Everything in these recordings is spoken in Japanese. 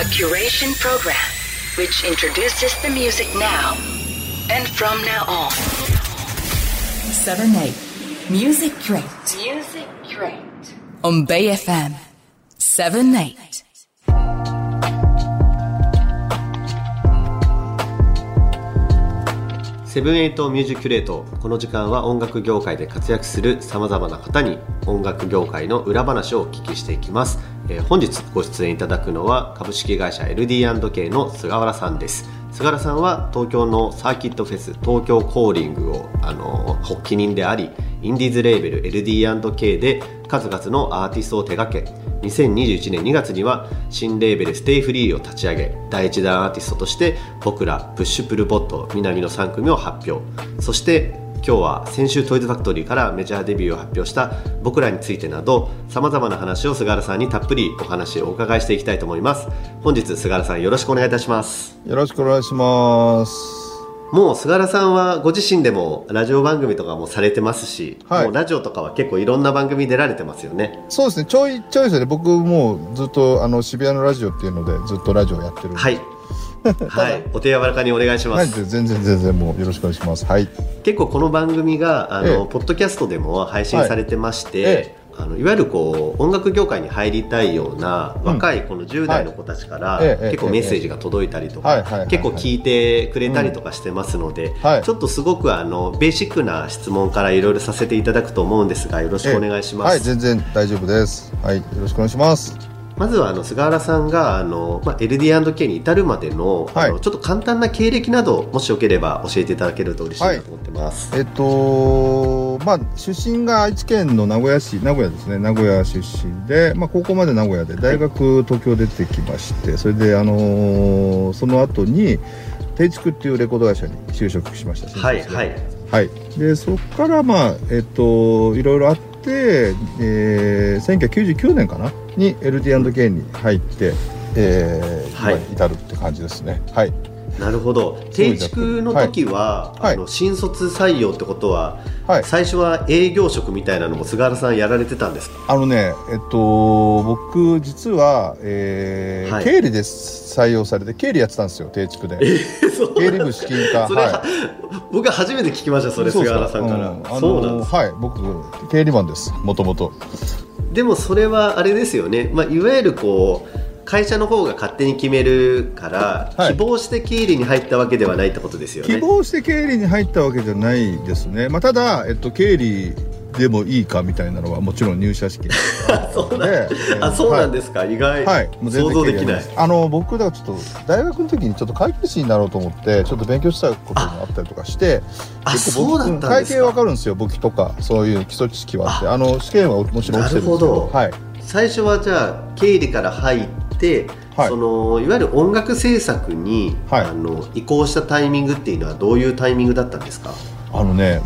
A curation program which introduces the music now and from now on. 7 8 Music Crate Music Crate. on Bay FM 7 8. セブンエイトミュージックレート。この時間は音楽業界で活躍するさまざまな方に音楽業界の裏話をお聞きしていきます、えー本日ご出演いただくのは株式会社 LD&K の菅原さんです。菅原さんは東京のサーキットフェス東京コーリングをあの発起人でありインディーズレーベル LD&K で数々のアーティストを手掛け2021年2月には新レーベルステイフリーを立ち上げ第一弾アーティストとして僕らプッシュプルポット南の3組を発表。そして今日は先週トイズファクトリーからメジャーデビューを発表した僕らについてなどさまざまな話を菅原さんにたっぷりお話をお伺いしていきたいと思います。本日菅原さんよろしくお願いいたします。よろしくお願いします。もう菅原さんはご自身でもラジオ番組とかもされてますし、はい。もうラジオとかは結構いろんな番組出られてますよね。そうですね、ちょいちょいですね、僕もうずっとあの渋谷のラジオっていうのでずっとラジオやってる。はい。はい。お手柔らかにお願いしまはい、す、全然全然もうよろしくお願いします。はい。結構この番組があの、ええ。ポッドキャストでも配信されてまして、はいえあのいわゆるこう音楽業界に入りたいような若いこの10代の子たちから、結構メッセージが届いたりとか、結構聞いてくれたりとかしてますので、はいちょっとすごくあのベーシックな質問からいろいろさせていただくと思うんですがよろしくお願いします。はい、全然大丈夫です。はい、よろしくお願いします。まずはあの菅原さんがあの、まあ、LD&K に至るまでの,、はい。あのちょっと簡単な経歴などもしよければ教えていただけると嬉しいなと思ってます。えっと、まあ、出身が愛知県の名古屋市、名古屋ですね、名古屋出身で、まあ、高校まで名古屋で、大学東京出てきまして、それで、あのーその後に、定築っていうレコード会社に就職しました。はいはい。はい、でそこから、まあえっと、いろいろあって、えー、1999年かな？に LD&K に入って、えーはい。今に至るって感じですね。はい、なるほど。定築の時は、はい。あの新卒採用ってことは、はい。最初は営業職みたいなのも菅原さんやられてたんですか？あのね、えっと、僕実は、えーはい。経理で採用されて経理やってたんですよ定築で。そう経理部資金課僕は初めて聞きましたそれ菅原さんから、うん。あのそうなんですはい。僕経理マンですもともとでもそれはあれですよね、まあ、いわゆるこう会社の方が勝手に決めるから、はい。希望して経理に入ったわけではないってことですよね。希望して経理に入ったわけじゃないですね、まあ、ただ、えっと、経理でもいいかみたいなのはもちろん入社式 そうなんであそうなんですか、意外、はい、もう全然想像できない。あの僕だからちょっと大学の時にちょっと会計士になろうと思ってちょっと勉強したこともあったりとかしてあ結構そうだった会計わかるんですよ簿記とかそういう基礎知識はあってあの試験はもちろん落ちてるんですけなるほど。はい。最初はじゃあ経理から入って、はい。そのいわゆる音楽制作に、はい。あの移行したタイミングっていうのはどういうタイミングだったんですか？あのね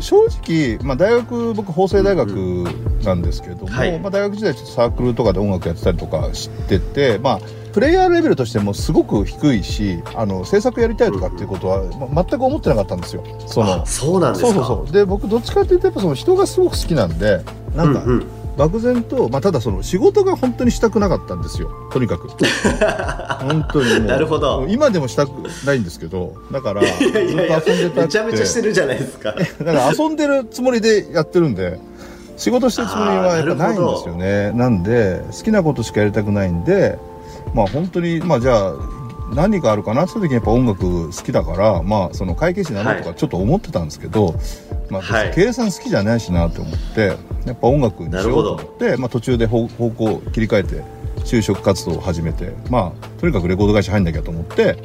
正直、まあ、大学僕法政大学なんですけども、はい。まあ、大学時代ちょっとサークルとかで音楽やってたりとかしてて、まあ、プレイヤーレベルとしてもすごく低いしあの制作やりたいとかっていうことは、ま全く思ってなかったんですよ。そのあそうなんですか？そうそうそう。で僕どっちかっていうとやっぱその人がすごく好きなんでなんかうんうん漠然と、まあ、ただその仕事が本当にしたくなかったんですよ。とにかく。本当にもう。なるほど。今でもしたくないんですけどだから ずっと遊んでたくめちゃめちゃしてるじゃないですか。だから遊んでるつもりでやってるんで仕事してるつもりはやっぱないんですよね。なんで好きなことしかやりたくないんでまあ本当にまあじゃあ何があるかな？って時にやっぱ音楽好きだからまあその会計士になろうとはかちょっと思ってたんですけど、まあはい。計算好きじゃないしなと思ってやっぱ音楽にしようと思って、まあ、途中で方方向を切り替えて就職活動を始めてまあとにかくレコード会社入んなきゃと思って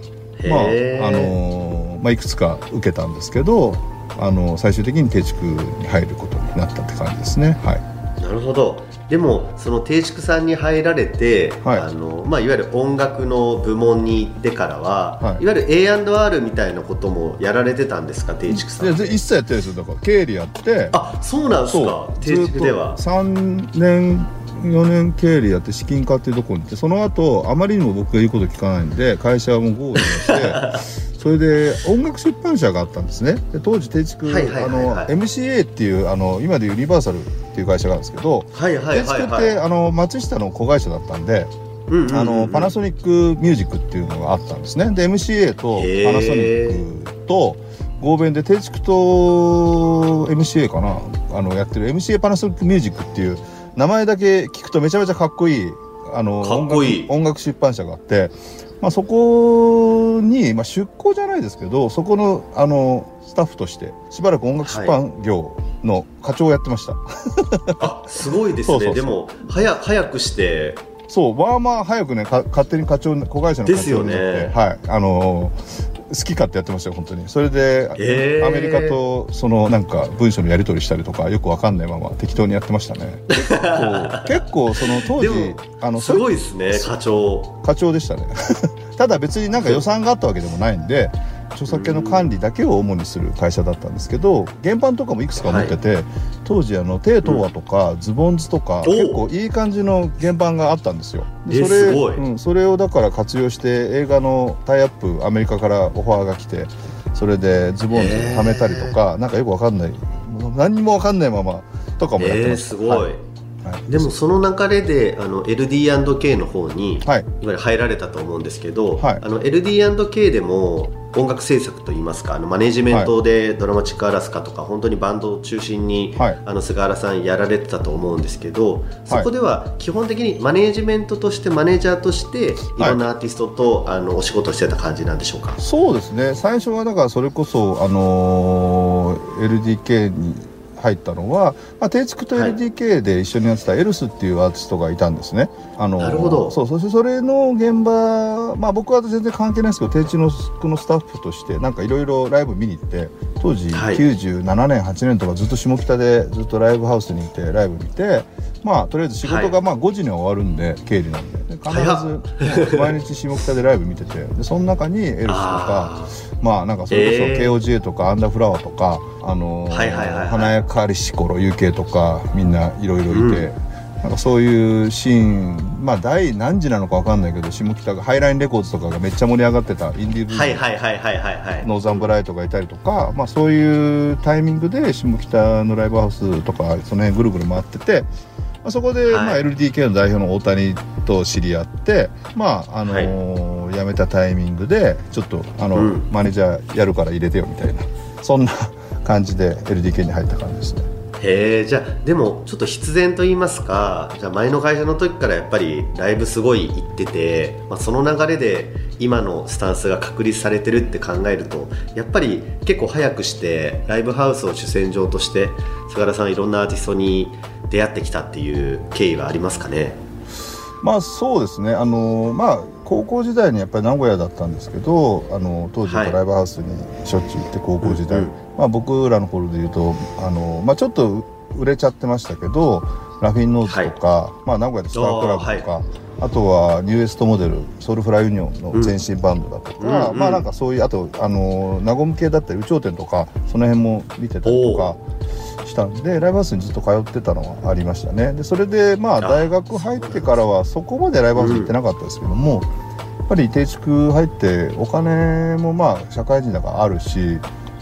まああのーまあ、いくつか受けたんですけど、あの最終的に定築に入ることになったって感じですね。はい、なるほどでもその定畜さんに入られて、はい。あのまあ、いわゆる音楽の部門に行ってからは、はい。い、わゆる A&R みたいなこともやられてたんですか定畜さん。でで一切やってないですよ。だから経理やって。あそうなんですか定畜では。3年4年経理やって資金課っていうところに行ってその後あまりにも僕が言うこと聞かないんで会社はもうゴールして それで音楽出版社があったんですね。で当時定築はいはいはいはい。あの MCA っていうあの今でいうユニバーサルっていう会社があるんですけどはいはいはいはい。あの松下の子会社だったんでうんうんうんうん。あのパナソニックミュージックっていうのがあったんですね。で MCA とパナソニックと合弁で定畜と MCA かな。あのやってる MCA パナソニックミュージックっていう名前だけ聞くとめちゃめちゃかっこいいあのこいい。音楽音楽出版社があって、まあ、そこに、まあ、出向じゃないですけどそこのあのスタッフとしてしばらく音楽出版業の課長をやってました、あすごいですね。でも早早くして。そうまあまあ早くねか勝手に課長子会社の課長になって、ですよねはい。あの好き勝手やってましたよ本当に。それで、へー。アメリカとそのなんか文書のやり取りしたりとかよくわかんないまま適当にやってましたね。結構その当時あのすごいですね課長。課長でしたね。ただ別になんか予算があったわけでもないんで著作権の管理だけを主にする会社だったんですけど原版とかもいくつか持ってて、当時あのテイトワとか、ズボンズとかお結構いい感じの原版があったんですよ。それすごい。うん、それをだから活用して映画のタイアップアメリカからオファーが来てそれでズボンズ貯めたりとか、なんかよくわかんない。何にもわかんないままとかもやってえー、ました、すごい、はいはい。でもその流れであの LD&K の方に、はい。いわゆる入られたと思うんですけど、はい。あの LD&K でも音楽制作といいますかあのマネジメントでドラマチックアラスカとか本当にバンドを中心に、はい。あの菅原さんやられてたと思うんですけどそこでは基本的にマネジメントとしてマネージャーとしてい。ろんなアーティストと、あのお仕事してた感じなんでしょうか？そうですね。最初はだからそれこそ、あのー LDK に入ったのは、まあ、定畜とはい。LDK で一緒にやってたエルスっていうアーティストがいたんですね。あのーなるほど。そうそしてそれの現場、まあ、僕は全然関係ないですけど定畜ののスタッフとしてなんかいろいろライブ見に行って当時はい。97年8年とかずっと下北でずっとライブハウスにいてライブ見てまあとりあえず仕事がまあ5時には終わるんで、経理なんで。で必ず毎日下北でライブ見てて。でその中にエルスとか。あまあなんかそれこそえー。KOGA とかアンダーフラワーとか、あの華やかりし頃 UK とかみんないろいろいて、なんかそういうシーンまあ第何時なのかわかんないけど下北がハイラインレコーズとかがめっちゃ盛り上がってたインディーブーはいーはいはいはいはいはい。ノーザンブライトがいたりとか、まあ、そういうタイミングで下北のライブハウスとかその辺ぐるぐる回ってて、まあ、そこで、はい。まあ、LDK の代表の大谷と知り合って、まああのー辞めたタイミングでちょっとあの、うん。マネージャーやるから入れてよみたいなそんな感じで LDK に入った感じですね。へえじゃあでもちょっと必然と言いますかじゃあ前の会社の時からやっぱりライブすごい行ってて、まあ、その流れで今のスタンスが確立されてるって考えるとやっぱり結構早くしてライブハウスを主戦場として菅原さんいろんなアーティストに出会ってきたっていう経緯はありますかね？まあそうですね。あのまあ高校時代にやっぱり名古屋だったんですけどあの当時はい。ライブハウスにしょっちゅう行って高校時代、うん。うんまあ、僕らの頃で言うとあの、まあ、ちょっと売れちゃってましたけどラフィンノーズとか、まあ、名古屋でスタークラブとかあ,、とはニューエストモデルソウルフラワーユニオンの前身バンドだとか、うんうんまあなんかそういうあとあのナゴム系だったり有頂天とかその辺も見てたりとか。したんでライブハウスにずっと通ってたのはありましたね。でそれでまああ。大学入ってからはそこまでライブハウス行ってなかったですけども、やっぱり定畜入ってお金もまあ社会人だからあるし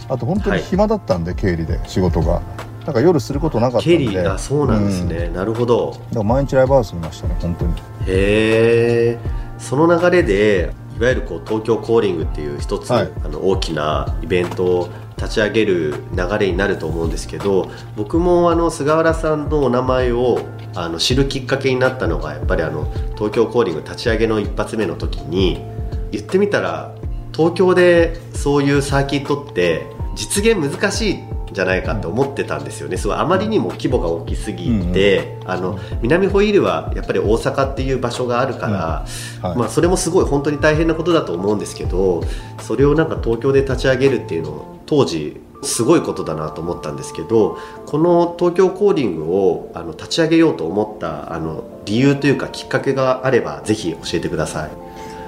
あと本当に暇だったんで、経理で仕事が。なんか夜することなかったんで。ケリーがそうなんですね、なるほど。だから毎日ライブハウスにいましたね本当に。へえ。その流れでいわゆるこう東京コーリングっていう一つ、はい。あの大きなイベントを立ち上げる流れになると思うんですけど僕もあの菅原さんのお名前をあの知るきっかけになったのがやっぱりあの東京コーリング立ち上げの一発目の時に言ってみたら東京でそういうサーキットって実現難しいんじゃないかって思ってたんですよね。すごいあまりにも規模が大きすぎて、あの南ホイールはやっぱり大阪っていう場所があるから、はい。まあ、それもすごい本当に大変なことだと思うんですけどそれをなんか東京で立ち上げるっていうのを当時すごいことだなと思ったんですけどこの東京コーディングをあの立ち上げようと思ったあの理由というかきっかけがあればぜひ教えてください。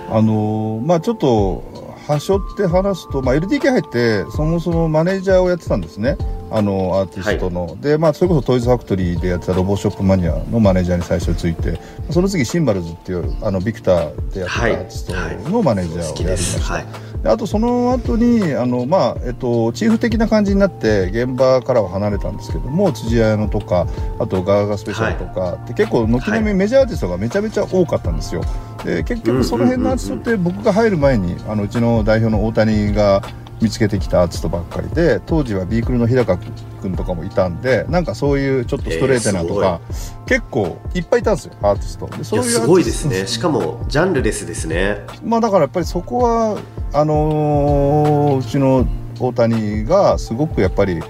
あのーまあちょっと端折って話すと、まあ、LDK 入ってそもそもマネージャーをやってたんですねあのアーティストの、でまあそれこそトイズファクトリーでやってたロボショップマニアのマネージャーに最初ついてその次シンバルズっていうあのビクターでやってたアはいーティストのマネージャーをやりま。した、はい。であとその後にあのまあえっとチーフ的な感じになって現場からは離れたんですけども辻彩乃とかあとガーガースペシャルとか、で結構軒並みメジャーアーティストがめちゃめちゃ多かったんですよ。で結局その辺のアーティストって僕が入る前にあのうちの代表の大谷が見つけてきたアーティストばっかりで当時はビークルの日高君とかもいたんでなんかそういうちょっとストレートなとか、結構いっぱいいたんですよアーティストでそういうすごいですね。しかもジャンルレスですね。まあだからやっぱりそこはあのーうちの大谷がすごくやっぱり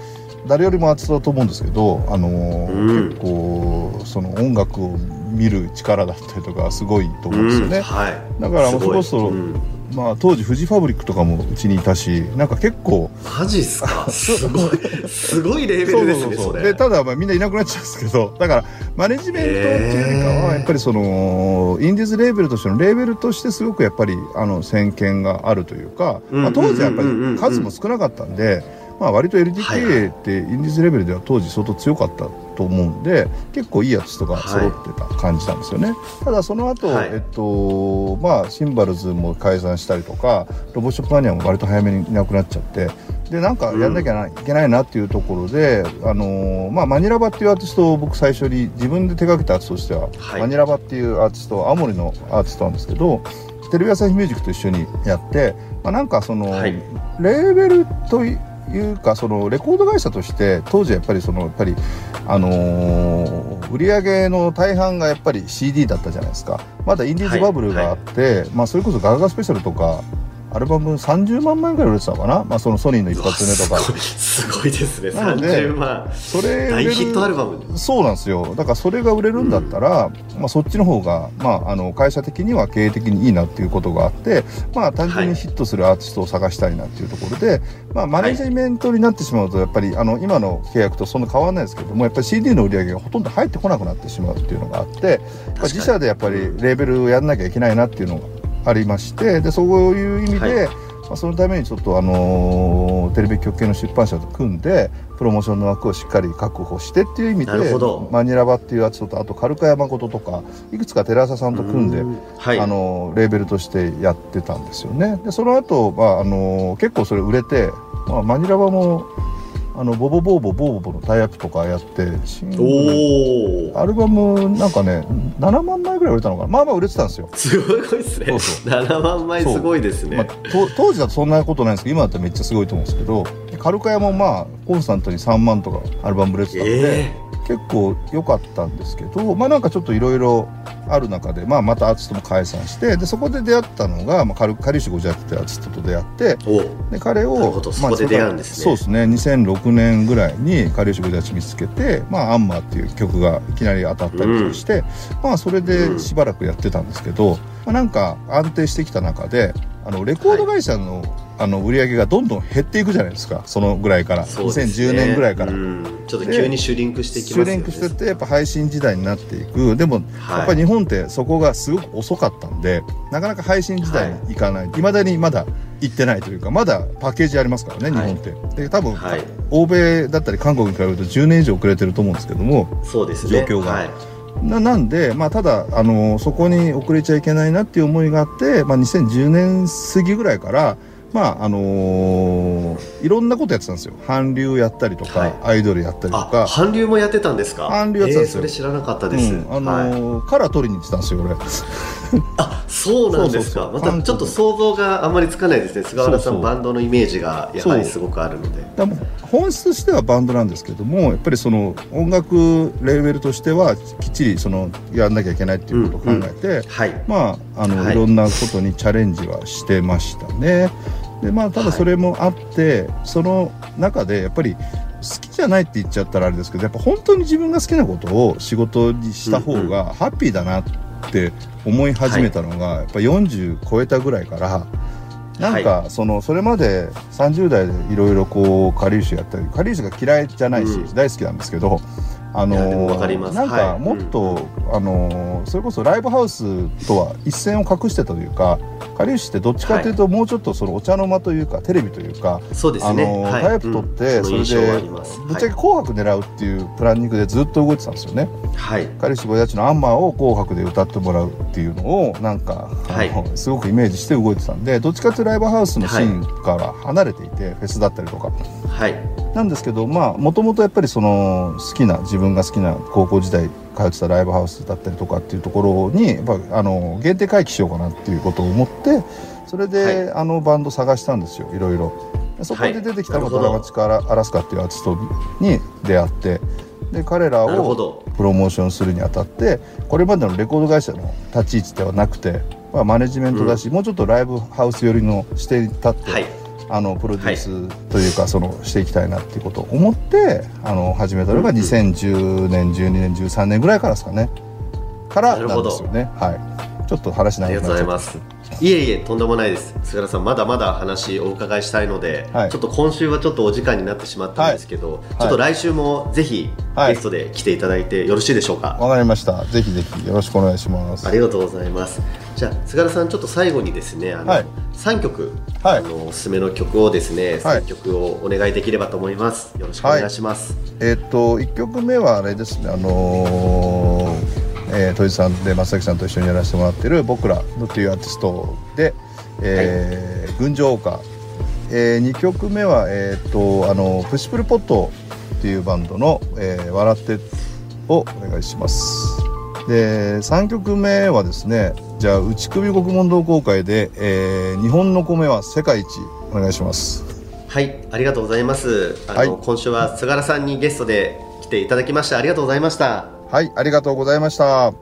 誰よりもアーティストだと思うんですけど、あのーうん。結構その音楽を見る力だったりとかすごいと思うんですよね。うん。はい。だからもうそろそろうんまあ当時フジファブリックとかもうちにいたしなんか結構マジっすか？すごいすごいレベルですねそれ。でただまあみんないなくなっちゃうんですけどだからマネジメントっていうよりかはやっぱりそのインディーズレーベルとしてのレーベルとしてすごくやっぱりあの先見があるというか、うんまあ、当時はやっぱり数も少なかったんで、まあ、割とはいは LDK ってインディーズレベルでは当時相当強かったと思うんで結構いいアーティストが揃ってた感じなんですよね、ただその後、はい。えっとまあシンバルズも解散したりとかロボショップマニアも割と早めにいなくなっちゃってでなんかやんなきゃいけないなっていうところで、あのーまあ、マニラバっていうアーティストを僕最初に自分で手掛けたアーティストとしては、はい。マニラバっていうアーティスト青森のアーティストなんですけどテレビ朝日ミュージックと一緒にやって、まあ、なんかその、はい。レーベルというかそのレコード会社として当時やっぱりそのやっぱりあのー売り上げの大半がやっぱり CD だったじゃないですか。まだインディーズバブルがあって、まあそれこそガガガスペシャルとかアルバム30万枚ぐらい売れてたのかな、まあ、そのソニーの一発目とか。すごいですね。なので30万。それ大ヒットアルバムそうなんですよ。だからそれが売れるんだったら、まあ、そっちの方が、まあ、あの会社的には経営的にいいなっていうことがあって、まあ、単純にヒットするアーティストを探したいなっていうところで、まあ、マネジメントになってしまうとやっぱりあの今の契約とそんな変わらないですけどもやっぱり CD の売り上げがほとんど入ってこなくなってしまうっていうのがあって自社でやっぱりレーベルをやんなきゃいけないなっていうのがありましてでそういう意味で、はい。まあ、そのためにちょっとあのーテレビ局系の出版社と組んでプロモーションの枠をしっかり確保してっていう意味でマニラバっていうやつとあとカルカヤマコトとかいくつか寺朝さんと組んで、うはい。あのレーベルとしてやってたんですよね。でその後、まああの結構それ売れて、まあ、マニラバもあのボボボーボボーボボのタイアップとかやって新アルバムなんかね7万枚ぐらい売れたのかな。まあまあ売れてたんですよ。すごいですね。そうそ7万枚すごいですね。まあ、と当時だとそんなことないんですけど今だったらめっちゃすごいと思うんですけどカルカヤもまあコンスタントに3万とかアルバム売れてたんで、え結構良かったんですけどまあなんかちょっといろいろある中で、まあ、またアーティストも解散してでそこで出会ったのが、まあ、カリウシゴジャっていうアーティストと出会ってで彼をなるほど。そこで出会うんですね。そうですね。2006年ぐらいにカリウシゴジャ見つけて「まあ、アンマー」っていう曲がいきなり当たったりとかして、まあそれでしばらくやってたんですけど、まあ、なんか安定してきた中であのレコード会社の,、あの売り上げがどんどん減っていくじゃないですか。そのぐらいから、ね。2010年ぐらいから。うん。ちょっと急にシュリンクしていきシュますよね。リンクしてってやっぱ配信時代になっていく。でもはい。やっぱり日本ってそこがすごく遅かったんでなかなか配信時代に行かない。いまだにまだ行ってないというかまだパッケージありますからね、はい。日本って。で多分、はい。欧米だったり韓国に比べると10年以上遅れてると思うんですけどもそうですね。状況が。はい。ななんで、まあ、ただあのそこに遅れちゃいけないなっていう思いがあって、まあ、2010年過ぎぐらいからまああのーいろんなことやってたんですよ。韓流やったりとか、はい。アイドルやったりとあか韓流もやってたんですか？韓流やってたんですよ。えーそれ知らなかったです、うん。あのはい。ーカラー取りに行ってたんですよ俺。あそうなんですか。またちょっと想像があんまりつかないですね。菅原さんバンドのイメージがやはりすごくあるので。でも本質としてはバンドなんですけどもやっぱりその音楽レベルとしてはきっちりそのやんなきゃいけないっていうことを考えて、はい。まああの、はい。い、ろんなことにチャレンジはしてましたね。でまあただそれもあって、その中でやっぱり好きじゃないって言っちゃったらあれですけどやっぱ本当に自分が好きなことを仕事にした方がハッピーだなって思い始めたのが、やっぱ40超えたぐらいから。なんかそのそれまで30代でいろいろこうカリウシやったりカリウシが嫌いじゃないし、うん。大好きなんですけどあのなんかはい。もっと、あのそれこそライブハウスとは一線を隠してたというかカリウシってどっちかというと、もうちょっとそのお茶の間というかテレビというかそうですね、タイプ取って、うん。それでぶっちゃけ「紅白」狙うっていうプランニングでずっと動いてたんですよね。はい、カリウシボヤッチの「アンマー」を「紅白」で歌ってもらうってっていうのをなんか、はい。すごくイメージして動いてたんでどっちかというとライブハウスのシーンから離れていて、フェスだったりとか。はい。なんですけどまあもともとやっぱりその好きな自分が好きな高校時代通ってたライブハウスだったりとかっていうところにやっぱあの限定回帰しようかなっていうことを思ってそれで、あのバンド探したんですよ。いろいろ。でそこで出てきたのがはいドラマチカアラスカっていうアーティストに出会ってで彼らをど。プロモーションするにあたってこれまでのレコード会社の立ち位置ではなくて、まあ、マネジメントだし、もうちょっとライブハウス寄りの視点に立って、はい。あのプロデュースというか、そのしていきたいなっていうことを思ってあの始めたのが2010年12年13年ぐらいからですかね。からなんですよね。はいちょっと話ありがとう長くなっちゃった。ございますいえいえとんでもないです。菅原さんまだまだ話お伺いしたいので、はい。ちょっと今週はちょっとお時間になってしまったんですけど、ちょっと来週もぜひはい。ゲストで来ていただいてよろしいでしょうか、わかりました。ぜひぜひよろしくお願いします。ありがとうございます。じゃあ菅原さんちょっと最後にですねあの、はい。3曲、はい。あのおすすめの曲をですねはい。3曲をお願いできればと思います。よろしくお願いします。えっ、と1曲目はあれですねあのーえー、戸井さんで松崎さんと一緒にやらせてもらってる「僕ら」のっていうアーティストで「えー群青花」え2曲目は、えー、とあのプシプルポットっていうバンドの「えー笑って」をお願いします。で3曲目はですねじゃあ内首国問同好会で、えー日本の米は世界一」お願いします。はい、ありがとうございます。あの、はい。今週は菅原さんにゲストで来ていただきましてありがとうございました。はいありがとうございました。